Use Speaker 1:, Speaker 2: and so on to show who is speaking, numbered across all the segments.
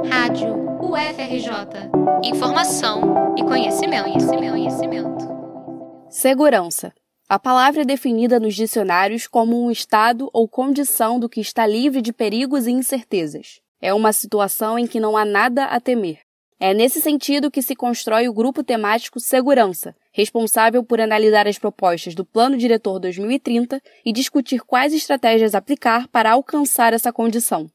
Speaker 1: Rádio UFRJ. Informação e conhecimento, conhecimento, conhecimento.
Speaker 2: Segurança. A palavra é definida nos dicionários como um estado ou condição do que está livre de perigos e incertezas. É uma situação em que não há nada a temer. É nesse sentido que se constrói o grupo temático Segurança, responsável por analisar as propostas do Plano Diretor 2030 e discutir quais estratégias aplicar para alcançar essa condição.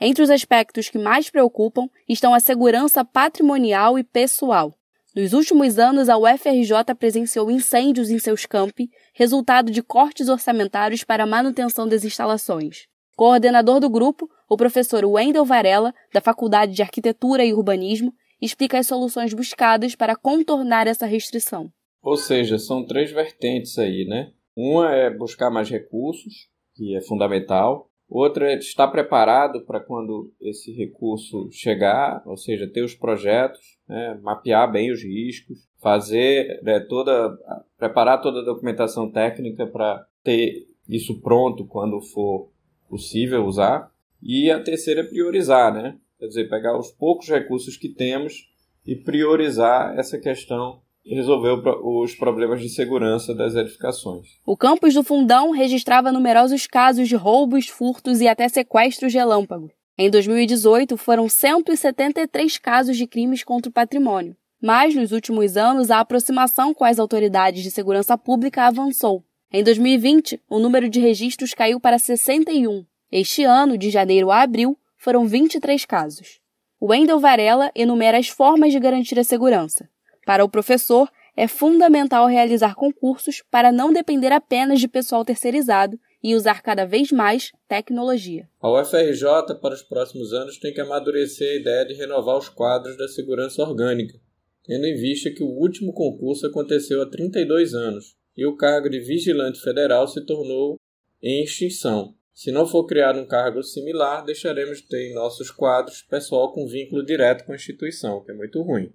Speaker 2: Entre os aspectos que mais preocupam estão a segurança patrimonial e pessoal. Nos últimos anos, a UFRJ presenciou incêndios em seus campi, resultado de cortes orçamentários para a manutenção das instalações. Coordenador do grupo, o professor Wendel Varela, da Faculdade de Arquitetura e Urbanismo, explica as soluções buscadas para contornar essa restrição.
Speaker 3: Ou seja, são três vertentes aí, né? Uma é buscar mais recursos, que é fundamental. Outra é estar preparado para quando esse recurso chegar, ou seja, ter os projetos, né? mapear bem os riscos, fazer né, toda, preparar toda a documentação técnica para ter isso pronto quando for possível usar. E a terceira é priorizar, né? Quer dizer, pegar os poucos recursos que temos e priorizar essa questão resolver os problemas de segurança das edificações.
Speaker 2: O campus do Fundão registrava numerosos casos de roubos, furtos e até sequestros relâmpago. Em 2018, foram 173 casos de crimes contra o patrimônio. Mas, nos últimos anos, a aproximação com as autoridades de segurança pública avançou. Em 2020, o número de registros caiu para 61. Este ano, de janeiro a abril, foram 23 casos. Wendel Varela enumera as formas de garantir a segurança. Para o professor, é fundamental realizar concursos para não depender apenas de pessoal terceirizado e usar cada vez mais tecnologia.
Speaker 3: A UFRJ, para os próximos anos, tem que amadurecer a ideia de renovar os quadros da segurança orgânica, tendo em vista que o último concurso aconteceu há 32 anos e o cargo de vigilante federal se tornou em extinção. Se não for criado um cargo similar, deixaremos de ter em nossos quadros pessoal com vínculo direto com a instituição, que é muito ruim.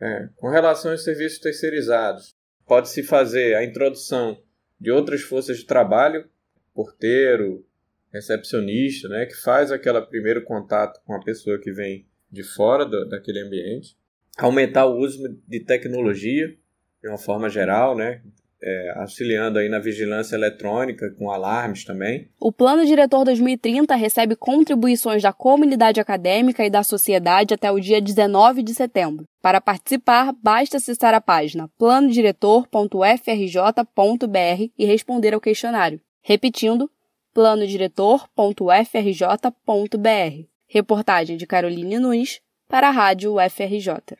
Speaker 3: É, com relação aos serviços terceirizados, pode-se fazer a introdução de outras forças de trabalho, porteiro, recepcionista, né, que faz aquele primeiro contato com a pessoa que vem de fora do, daquele ambiente. Aumentar o uso de tecnologia, de uma forma geral, né, é, auxiliando aí na vigilância eletrônica, com alarmes também.
Speaker 2: O Plano Diretor 2030 recebe contribuições da comunidade acadêmica e da sociedade até o dia 19 de setembro. Para participar, basta acessar a página planodiretor.frj.br e responder ao questionário. Repetindo, planodiretor.frj.br. Reportagem de Caroline Nunes para a Rádio UFRJ.